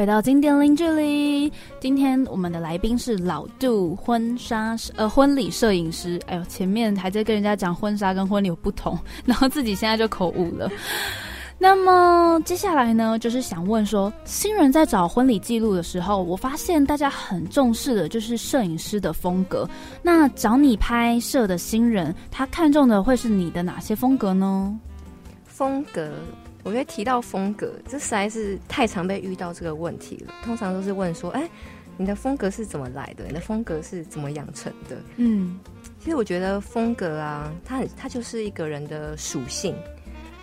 回到经典零距离，今天我们的来宾是老杜婚纱呃婚礼摄影师。哎呦，前面还在跟人家讲婚纱跟婚礼有不同，然后自己现在就口误了。那么接下来呢，就是想问说，新人在找婚礼记录的时候，我发现大家很重视的就是摄影师的风格。那找你拍摄的新人，他看中的会是你的哪些风格呢？风格。我觉得提到风格，这实在是太常被遇到这个问题了。通常都是问说：“哎，你的风格是怎么来的？你的风格是怎么养成的？”嗯，其实我觉得风格啊，它很它就是一个人的属性。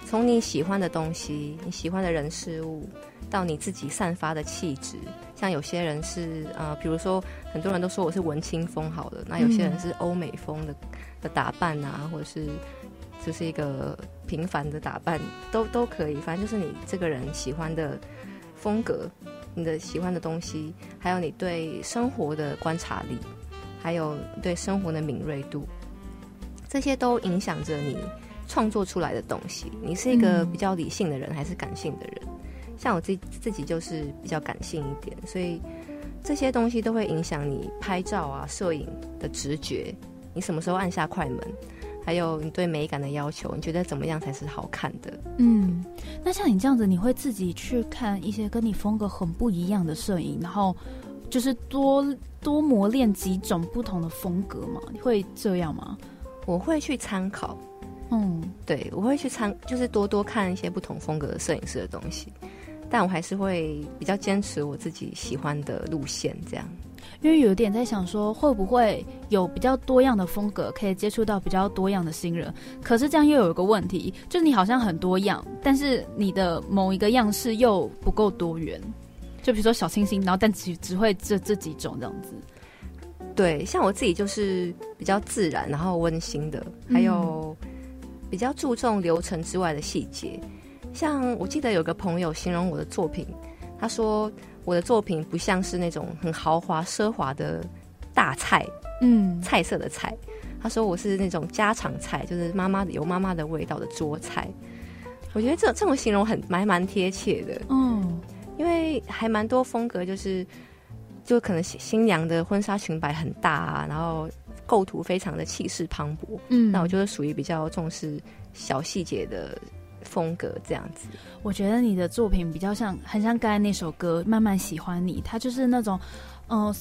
从你喜欢的东西、你喜欢的人事物，到你自己散发的气质。像有些人是呃，比如说很多人都说我是文青风好了，那有些人是欧美风的的打扮啊，或者是。就是一个平凡的打扮，都都可以，反正就是你这个人喜欢的风格，你的喜欢的东西，还有你对生活的观察力，还有对生活的敏锐度，这些都影响着你创作出来的东西。你是一个比较理性的人，还是感性的人？像我自自己就是比较感性一点，所以这些东西都会影响你拍照啊、摄影的直觉。你什么时候按下快门？还有你对美感的要求，你觉得怎么样才是好看的？嗯，那像你这样子，你会自己去看一些跟你风格很不一样的摄影，然后就是多多磨练几种不同的风格吗？你会这样吗？我会去参考，嗯，对，我会去参，就是多多看一些不同风格的摄影师的东西，但我还是会比较坚持我自己喜欢的路线，这样。因为有点在想说，会不会有比较多样的风格，可以接触到比较多样的新人？可是这样又有一个问题，就是你好像很多样，但是你的某一个样式又不够多元。就比如说小清新，然后但只只会这这几种这样子。对，像我自己就是比较自然，然后温馨的，还有比较注重流程之外的细节。像我记得有个朋友形容我的作品，他说。我的作品不像是那种很豪华奢华的大菜，嗯，菜色的菜。他说我是那种家常菜，就是妈妈有妈妈的味道的桌菜。我觉得这这种形容很蛮蛮贴切的，嗯，因为还蛮多风格，就是就可能新娘的婚纱裙摆很大啊，然后构图非常的气势磅礴，嗯，那我就是属于比较重视小细节的。风格这样子，我觉得你的作品比较像，很像刚才那首歌《慢慢喜欢你》，它就是那种，嗯，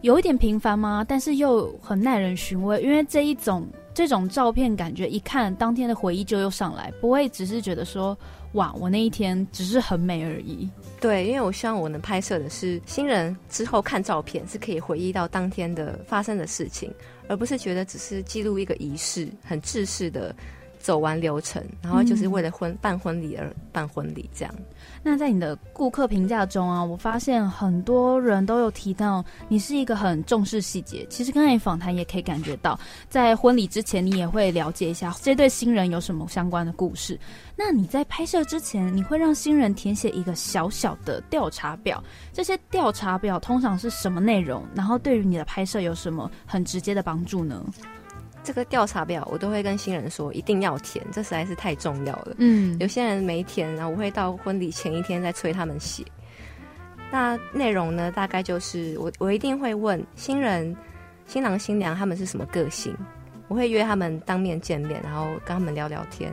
有一点平凡吗？但是又很耐人寻味，因为这一种这种照片，感觉一看当天的回忆就又上来，不会只是觉得说，哇，我那一天只是很美而已。对，因为我希望我能拍摄的是新人之后看照片是可以回忆到当天的发生的事情，而不是觉得只是记录一个仪式，很制式的。走完流程，然后就是为了婚办婚礼而办婚礼，这样。那在你的顾客评价中啊，我发现很多人都有提到你是一个很重视细节。其实刚才访谈也可以感觉到，在婚礼之前你也会了解一下这对新人有什么相关的故事。那你在拍摄之前，你会让新人填写一个小小的调查表。这些调查表通常是什么内容？然后对于你的拍摄有什么很直接的帮助呢？这个调查表我都会跟新人说一定要填，这实在是太重要了。嗯，有些人没填，然后我会到婚礼前一天再催他们写。那内容呢，大概就是我我一定会问新人、新郎、新娘他们是什么个性，我会约他们当面见面，然后跟他们聊聊天，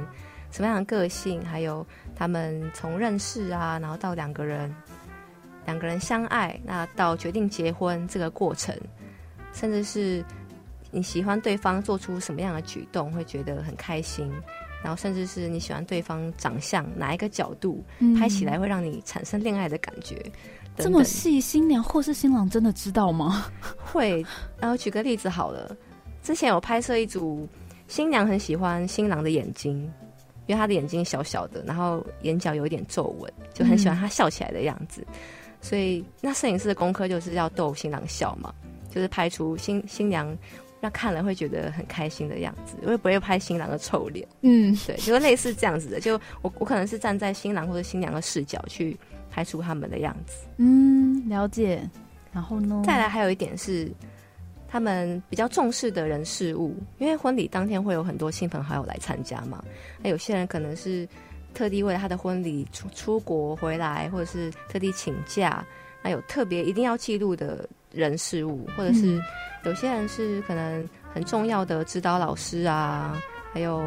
什么样的个性，还有他们从认识啊，然后到两个人两个人相爱，那到决定结婚这个过程，甚至是。你喜欢对方做出什么样的举动，会觉得很开心，然后甚至是你喜欢对方长相哪一个角度拍起来会让你产生恋爱的感觉，这么细，新娘或是新郎真的知道吗？会。然后举个例子好了，之前有拍摄一组新娘很喜欢新郎的眼睛，因为他的眼睛小小的，然后眼角有一点皱纹，就很喜欢他笑起来的样子，所以那摄影师的功课就是要逗新郎笑嘛，就是拍出新新娘。那看了会觉得很开心的样子，我也不会拍新郎的臭脸。嗯，对，就类似这样子的。就我我可能是站在新郎或者新娘的视角去拍出他们的样子。嗯，了解。然后呢？再来还有一点是，他们比较重视的人事物，因为婚礼当天会有很多亲朋好友来参加嘛。那有些人可能是特地为了他的婚礼出出国回来，或者是特地请假。那有特别一定要记录的人事物，或者是有些人是可能很重要的指导老师啊，还有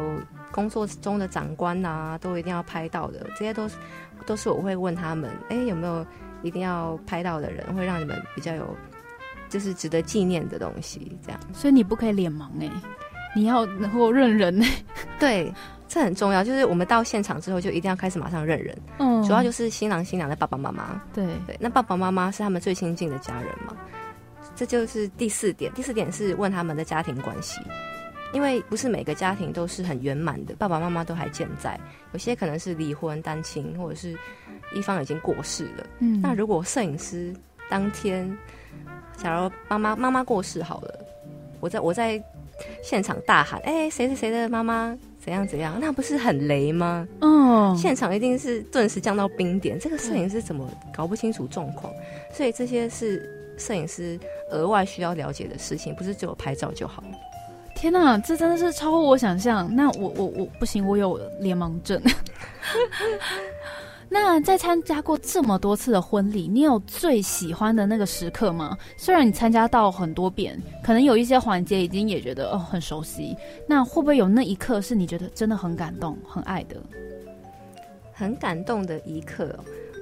工作中的长官呐，都一定要拍到的。这些都是都是我会问他们，哎，有没有一定要拍到的人，会让你们比较有就是值得纪念的东西。这样，所以你不可以脸盲哎，你要能够认人哎，对。这很重要，就是我们到现场之后就一定要开始马上认人。嗯，主要就是新郎新娘的爸爸妈妈。对对，那爸爸妈妈是他们最亲近的家人嘛？这就是第四点。第四点是问他们的家庭关系，因为不是每个家庭都是很圆满的，爸爸妈妈都还健在，有些可能是离婚单亲，或者是一方已经过世了。嗯，那如果摄影师当天，假如妈妈妈妈过世好了，我在我在现场大喊：“哎，谁是谁的妈妈？”怎样怎样？那不是很雷吗？哦，现场一定是顿时降到冰点。这个摄影师怎么搞不清楚状况？所以这些是摄影师额外需要了解的事情，不是只有拍照就好。天哪，这真的是超乎我想象。那我我我不行，我有联盲症。那在参加过这么多次的婚礼，你有最喜欢的那个时刻吗？虽然你参加到很多遍，可能有一些环节已经也觉得哦很熟悉，那会不会有那一刻是你觉得真的很感动、很爱的？很感动的一刻，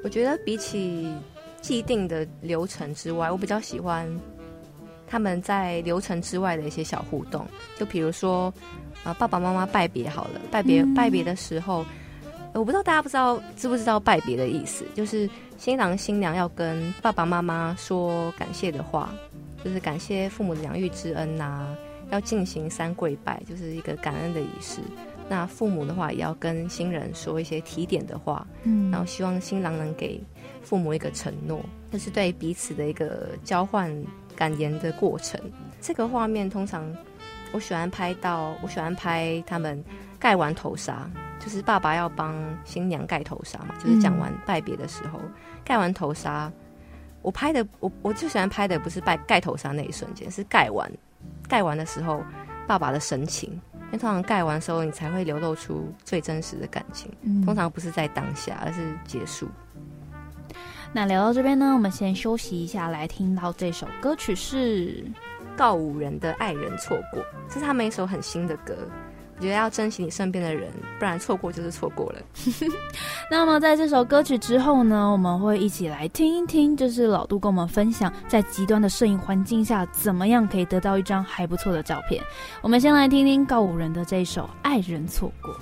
我觉得比起既定的流程之外，我比较喜欢他们在流程之外的一些小互动。就比如说啊，爸爸妈妈拜别好了，拜别拜别的时候。我不知道大家不知道知不知道拜别的意思，就是新郎新娘要跟爸爸妈妈说感谢的话，就是感谢父母的养育之恩呐，要进行三跪拜，就是一个感恩的仪式。那父母的话也要跟新人说一些提点的话，嗯，然后希望新郎能给父母一个承诺，这是对彼此的一个交换感言的过程。这个画面通常我喜欢拍到，我喜欢拍他们盖完头纱。就是爸爸要帮新娘盖头纱嘛，就是讲完拜别的时候，盖完头纱，我拍的我我最喜欢拍的不是拜盖头纱那一瞬间，是盖完盖完的时候爸爸的神情，因为通常盖完的时候你才会流露出最真实的感情，通常不是在当下，而是结束。那聊到这边呢，我们先休息一下，来听到这首歌曲是告五人的爱人错过，这是他们一首很新的歌。我觉得要珍惜你身边的人，不然错过就是错过了。那么在这首歌曲之后呢，我们会一起来听一听，就是老杜跟我们分享，在极端的摄影环境下，怎么样可以得到一张还不错的照片。我们先来听听告五人的这一首《爱人错过》。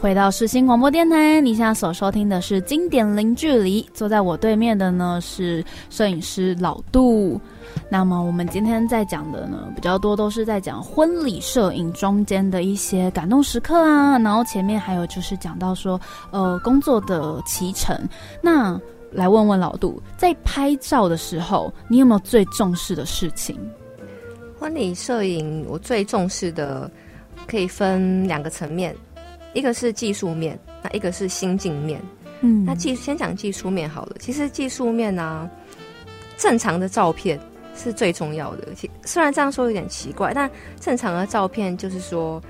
回到世新广播电台，你现在所收听的是经典零距离。坐在我对面的呢是摄影师老杜。那么我们今天在讲的呢比较多，都是在讲婚礼摄影中间的一些感动时刻啊。然后前面还有就是讲到说，呃，工作的启程。那来问问老杜，在拍照的时候，你有没有最重视的事情？婚礼摄影我最重视的可以分两个层面。一个是技术面，那一个是心境面。嗯，那技先讲技术面好了。其实技术面呢，正常的照片是最重要的。其虽然这样说有点奇怪，但正常的照片就是说，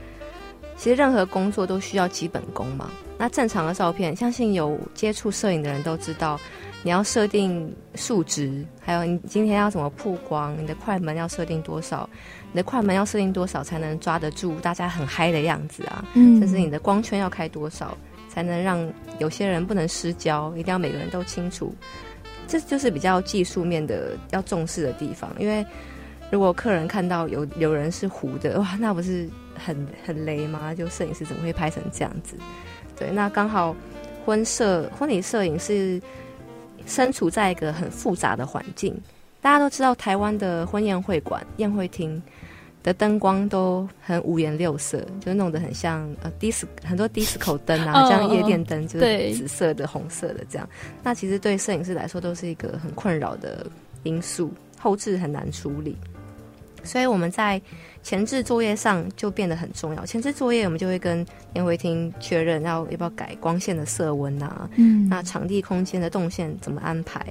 其实任何工作都需要基本功嘛。那正常的照片，相信有接触摄影的人都知道，你要设定数值，还有你今天要怎么曝光，你的快门要设定多少。你的快门要设定多少才能抓得住大家很嗨的样子啊？嗯，甚至你的光圈要开多少才能让有些人不能失焦？一定要每个人都清楚，这就是比较技术面的要重视的地方。因为如果客人看到有有人是糊的，哇，那不是很很雷吗？就摄影师怎么会拍成这样子？对，那刚好婚摄婚礼摄影是身处在一个很复杂的环境。大家都知道，台湾的婚宴会馆、宴会厅。的灯光都很五颜六色，就弄得很像呃迪斯很多迪斯科灯啊，像夜店灯，就是紫色的、红色的这样。那其实对摄影师来说都是一个很困扰的因素，后置很难处理。所以我们在前置作业上就变得很重要。前置作业我们就会跟宴会厅确认要要不要改光线的色温啊，嗯，那场地空间的动线怎么安排？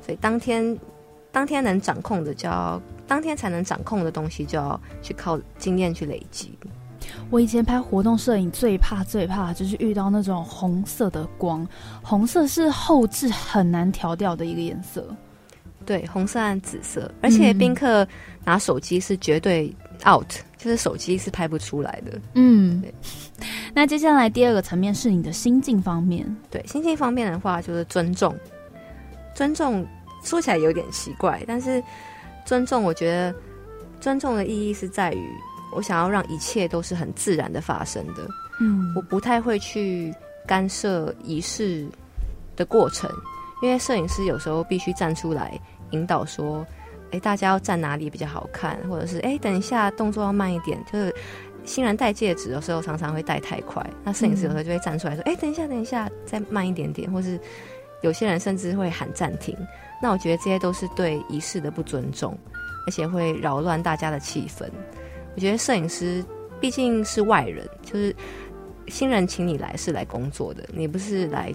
所以当天当天能掌控的就要。当天才能掌控的东西，就要去靠经验去累积。我以前拍活动摄影，最怕最怕就是遇到那种红色的光。红色是后置很难调掉的一个颜色。对，红色和紫色，而且宾客拿手机是绝对 out，就是手机是拍不出来的。嗯，那接下来第二个层面是你的心境方面。对，心境方面的话，就是尊重。尊重说起来有点奇怪，但是。尊重，我觉得尊重的意义是在于，我想要让一切都是很自然的发生的。嗯，我不太会去干涉仪式的过程，因为摄影师有时候必须站出来引导说：“哎，大家要站哪里比较好看？”或者是“哎，等一下动作要慢一点。”就是新人戴戒指的时候常常会戴太快，那摄影师有时候就会站出来说：“哎，等一下，等一下，再慢一点点。”或是有些人甚至会喊暂停。那我觉得这些都是对仪式的不尊重，而且会扰乱大家的气氛。我觉得摄影师毕竟是外人，就是新人请你来是来工作的，你不是来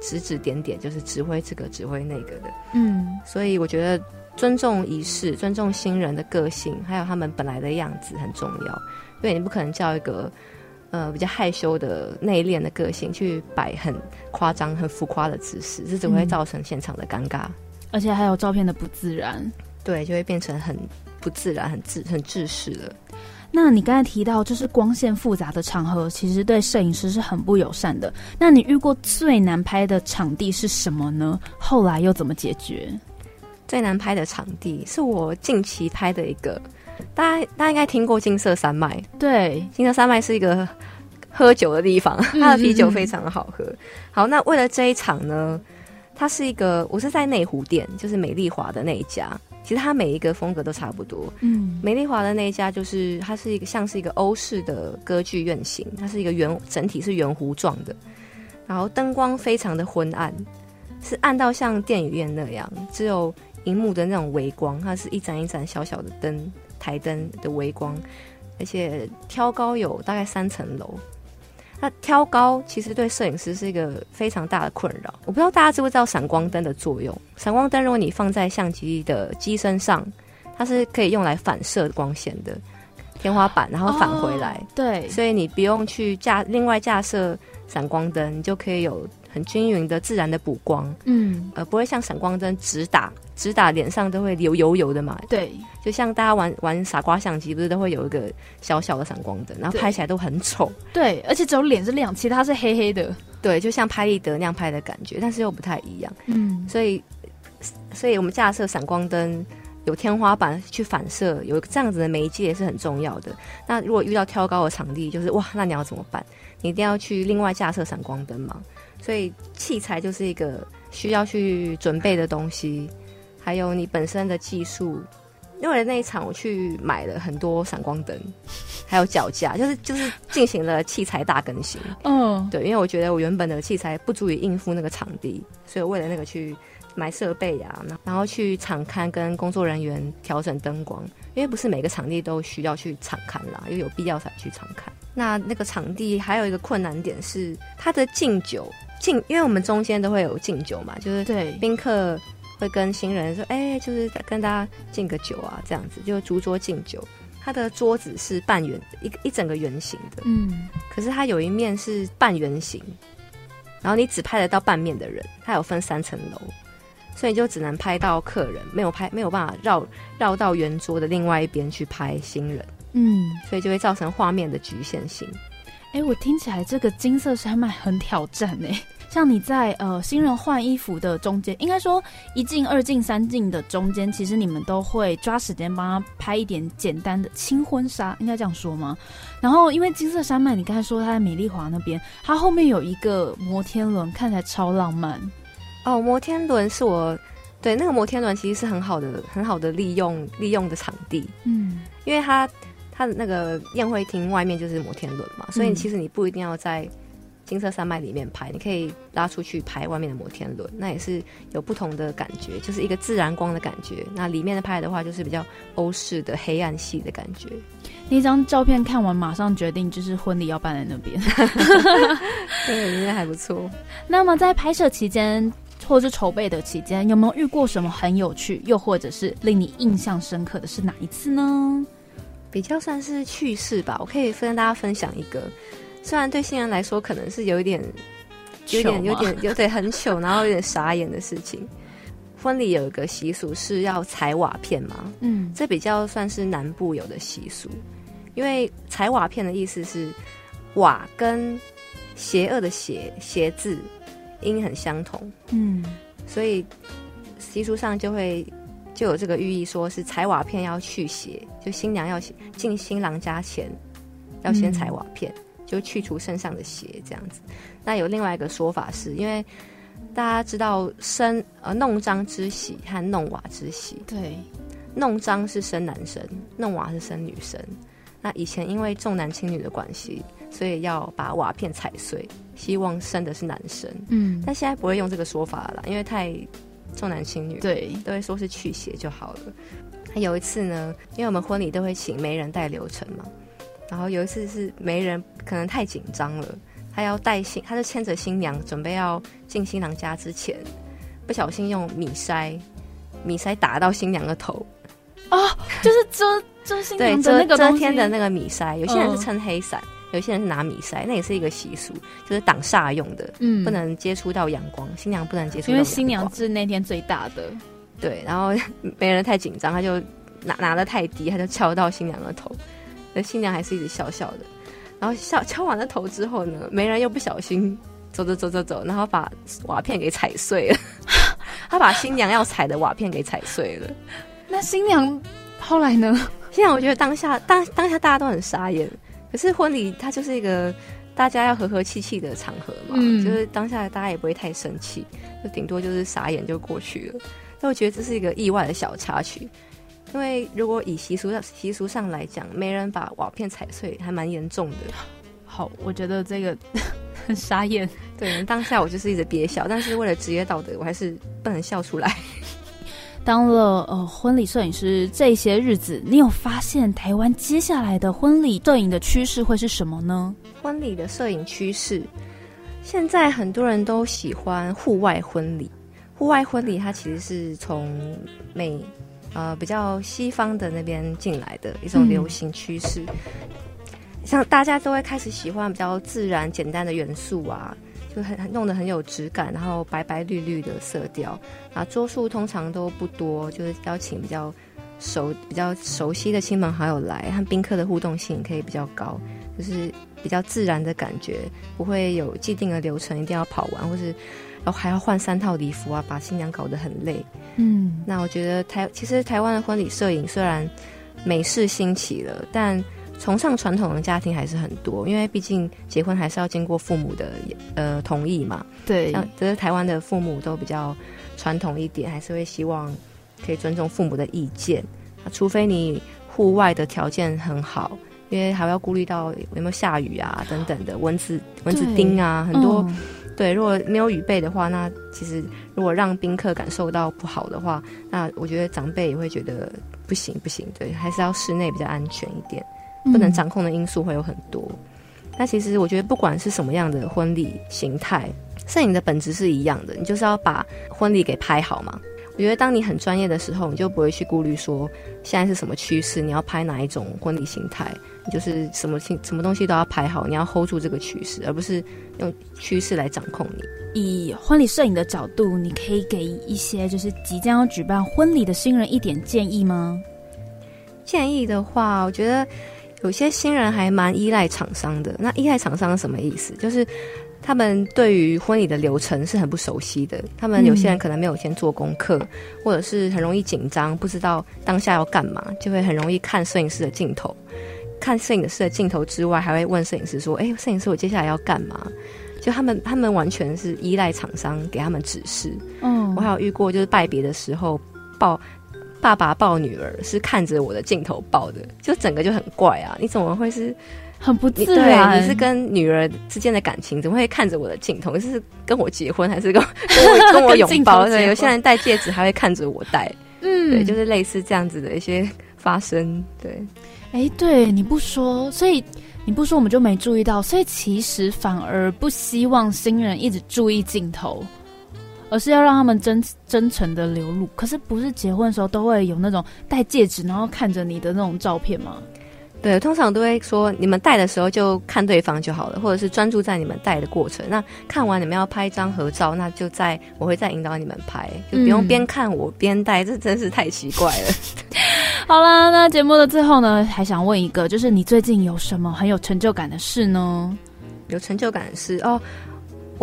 指指点点，就是指挥这个指挥那个的。嗯，所以我觉得尊重仪式、尊重新人的个性，还有他们本来的样子很重要。因为你不可能叫一个呃比较害羞的内敛的个性去摆很夸张、很浮夸的姿势，这只会造成现场的尴尬。而且还有照片的不自然，对，就会变成很不自然、很自很自私了。那你刚才提到，就是光线复杂的场合，其实对摄影师是很不友善的。那你遇过最难拍的场地是什么呢？后来又怎么解决？最难拍的场地是我近期拍的一个，大家大家应该听过金色山脉。对，金色山脉是一个喝酒的地方，它的啤酒非常的好喝。好，那为了这一场呢？它是一个，我是在内湖店，就是美丽华的那一家。其实它每一个风格都差不多。嗯，美丽华的那一家就是它是一个像是一个欧式的歌剧院型，它是一个圆，整体是圆弧状的，然后灯光非常的昏暗，是暗到像电影院那样，只有荧幕的那种微光，它是一盏一盏小小的灯，台灯的微光，而且挑高有大概三层楼。那挑高其实对摄影师是一个非常大的困扰。我不知道大家知不知道闪光灯的作用。闪光灯如果你放在相机的机身上，它是可以用来反射光线的天花板，然后返回来。对，所以你不用去架另外架设闪光灯，你就可以有很均匀的自然的补光。嗯，呃，不会像闪光灯直打。直打脸上都会油油油的嘛？对，就像大家玩玩傻瓜相机，不是都会有一个小小的闪光灯，然后拍起来都很丑。对，而且只有脸是亮，其他是黑黑的。对，就像拍立得那样拍的感觉，但是又不太一样。嗯，所以，所以我们架设闪光灯有天花板去反射，有这样子的媒介是很重要的。那如果遇到挑高的场地，就是哇，那你要怎么办？你一定要去另外架设闪光灯嘛。所以器材就是一个需要去准备的东西。还有你本身的技术，因为那一场我去买了很多闪光灯，还有脚架，就是就是进行了器材大更新。嗯，对，因为我觉得我原本的器材不足以应付那个场地，所以为了那个去买设备呀，然后去场刊跟工作人员调整灯光，因为不是每个场地都需要去场刊啦，因为有必要才去场刊。那那个场地还有一个困难点是它的敬酒敬，因为我们中间都会有敬酒嘛，就是对宾客。会跟新人说：“哎，就是跟大家敬个酒啊，这样子就烛桌敬酒。它的桌子是半圆，一一整个圆形的，嗯，可是它有一面是半圆形，然后你只拍得到半面的人，它有分三层楼，所以就只能拍到客人，没有拍没有办法绕绕到圆桌的另外一边去拍新人，嗯，所以就会造成画面的局限性。哎，我听起来这个金色山脉很挑战哎。”像你在呃新人换衣服的中间，应该说一进二进三进的中间，其实你们都会抓时间帮他拍一点简单的轻婚纱，应该这样说吗？然后因为金色山脉，你刚才说它在美丽华那边，它后面有一个摩天轮，看起来超浪漫。哦，摩天轮是我对那个摩天轮其实是很好的很好的利用利用的场地，嗯，因为它它的那个宴会厅外面就是摩天轮嘛，所以其实你不一定要在金色山脉里面拍，你可以拉出去拍外面的摩天轮，那也是有不同的感觉，就是一个自然光的感觉。那里面的拍的话，就是比较欧式的黑暗系的感觉。那张照片看完，马上决定就是婚礼要办在那边，对，应该还不错。那么在拍摄期间。或是筹备的期间，有没有遇过什么很有趣，又或者是令你印象深刻的是哪一次呢？比较算是趣事吧，我可以跟大家分享一个，虽然对新人来说可能是有一点、有点、有点、有点很糗，然后有点傻眼的事情。婚礼有一个习俗是要踩瓦片嘛，嗯，这比较算是南部有的习俗，因为踩瓦片的意思是瓦跟邪恶的邪邪字。音很相同，嗯，所以习俗上就会就有这个寓意，说是踩瓦片要去邪，就新娘要进新郎家前要先踩瓦片，就去除身上的邪这样子。那有另外一个说法是，因为大家知道生呃弄脏之喜和弄瓦之喜，对，弄脏是生男生，弄瓦是生女生。那以前因为重男轻女的关系，所以要把瓦片踩碎。希望生的是男生，嗯，但现在不会用这个说法了，因为太重男轻女，对，都会说是去邪就好了。有一次呢，因为我们婚礼都会请媒人带流程嘛，然后有一次是媒人可能太紧张了，他要带新，他就牵着新娘准备要进新郎家之前，不小心用米筛米筛打到新娘的头，哦，就是遮遮新娘的那个遮天的那个米筛，有些人是撑黑伞。有些人是拿米筛，那也是一个习俗，就是挡煞用的，嗯，不能接触到阳光，新娘不能接触。因为新娘是那天最大的，对，然后 没人太紧张，他就拿拿的太低，他就敲到新娘的头，那新娘还是一直笑笑的。然后笑敲完了头之后呢，没人又不小心走走走走走，然后把瓦片给踩碎了，他把新娘要踩的瓦片给踩碎了。那新娘后来呢？新娘我觉得当下当当下大家都很傻眼。可是婚礼它就是一个大家要和和气气的场合嘛，就是当下大家也不会太生气，就顶多就是傻眼就过去了。但我觉得这是一个意外的小插曲，因为如果以习俗习俗上来讲，没人把瓦片踩碎，还蛮严重的。好，我觉得这个 很傻眼。对，当下我就是一直憋笑，但是为了职业道德，我还是不能笑出来。当了呃婚礼摄影师这些日子，你有发现台湾接下来的婚礼摄影的趋势会是什么呢？婚礼的摄影趋势，现在很多人都喜欢户外婚礼。户外婚礼它其实是从美呃比较西方的那边进来的一种流行趋势，像大家都会开始喜欢比较自然简单的元素啊。就很弄得很有质感，然后白白绿绿的色调啊，桌数通常都不多，就是邀请比较熟、比较熟悉的亲朋好友来，和宾客的互动性可以比较高，就是比较自然的感觉，不会有既定的流程，一定要跑完，或是然后还要换三套礼服啊，把新娘搞得很累。嗯，那我觉得台其实台湾的婚礼摄影虽然美式兴起了，但崇尚传统的家庭还是很多，因为毕竟结婚还是要经过父母的呃同意嘛。对，像这是台湾的父母都比较传统一点，还是会希望可以尊重父母的意见。啊除非你户外的条件很好，因为还要顾虑到有没有下雨啊等等的蚊子蚊子叮啊很多。对，如果没有雨备的话，那其实如果让宾客感受到不好的话，那我觉得长辈也会觉得不行不行。对，还是要室内比较安全一点。不能掌控的因素会有很多，那其实我觉得不管是什么样的婚礼形态，摄影的本质是一样的，你就是要把婚礼给拍好嘛。我觉得当你很专业的时候，你就不会去顾虑说现在是什么趋势，你要拍哪一种婚礼形态，你就是什么什什么东西都要拍好，你要 hold 住这个趋势，而不是用趋势来掌控你。以婚礼摄影的角度，你可以给一些就是即将要举办婚礼的新人一点建议吗？建议的话，我觉得。有些新人还蛮依赖厂商的，那依赖厂商什么意思？就是他们对于婚礼的流程是很不熟悉的，他们有些人可能没有先做功课，或者是很容易紧张，不知道当下要干嘛，就会很容易看摄影师的镜头，看摄影师的镜头之外，还会问摄影师说：“哎，摄影师，我接下来要干嘛？”就他们他们完全是依赖厂商给他们指示。嗯，我还有遇过，就是拜别的时候抱。爸爸抱女儿是看着我的镜头抱的，就整个就很怪啊？你怎么会是很不自然？你是跟女儿之间的感情，怎么会看着我的镜头？是跟我结婚，还是跟 跟我 跟我拥抱？对，有些人戴戒指还会看着我戴，嗯，对，就是类似这样子的一些发生。对，哎，对，你不说，所以你不说，我们就没注意到。所以其实反而不希望新人一直注意镜头。而是要让他们真真诚的流露，可是不是结婚的时候都会有那种戴戒指然后看着你的那种照片吗？对，通常都会说你们戴的时候就看对方就好了，或者是专注在你们戴的过程。那看完你们要拍一张合照，那就在我会再引导你们拍，就不用边看我边戴，这真是太奇怪了。好啦，那节目的最后呢，还想问一个，就是你最近有什么很有成就感的事呢？有成就感的事哦。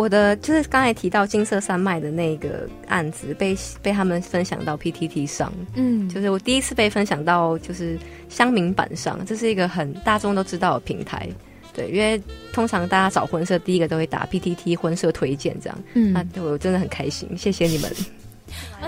我的就是刚才提到金色山脉的那个案子被被他们分享到 PTT 上，嗯，就是我第一次被分享到就是乡民版上，这是一个很大众都知道的平台，对，因为通常大家找婚社第一个都会打 PTT 婚社推荐这样，嗯，那我真的很开心，谢谢你们。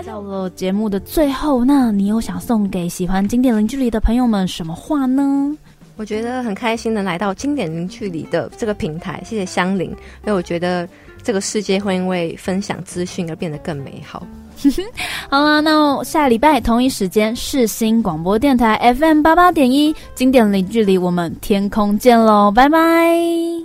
到了节目的最后，那你有想送给喜欢经典零距离的朋友们什么话呢？我觉得很开心能来到经典零距离的这个平台，谢谢香菱，因为我觉得这个世界会因为分享资讯而变得更美好。好啦，那下礼拜同一时间，世新广播电台 FM 八八点一，经典零距离，我们天空见喽，拜拜。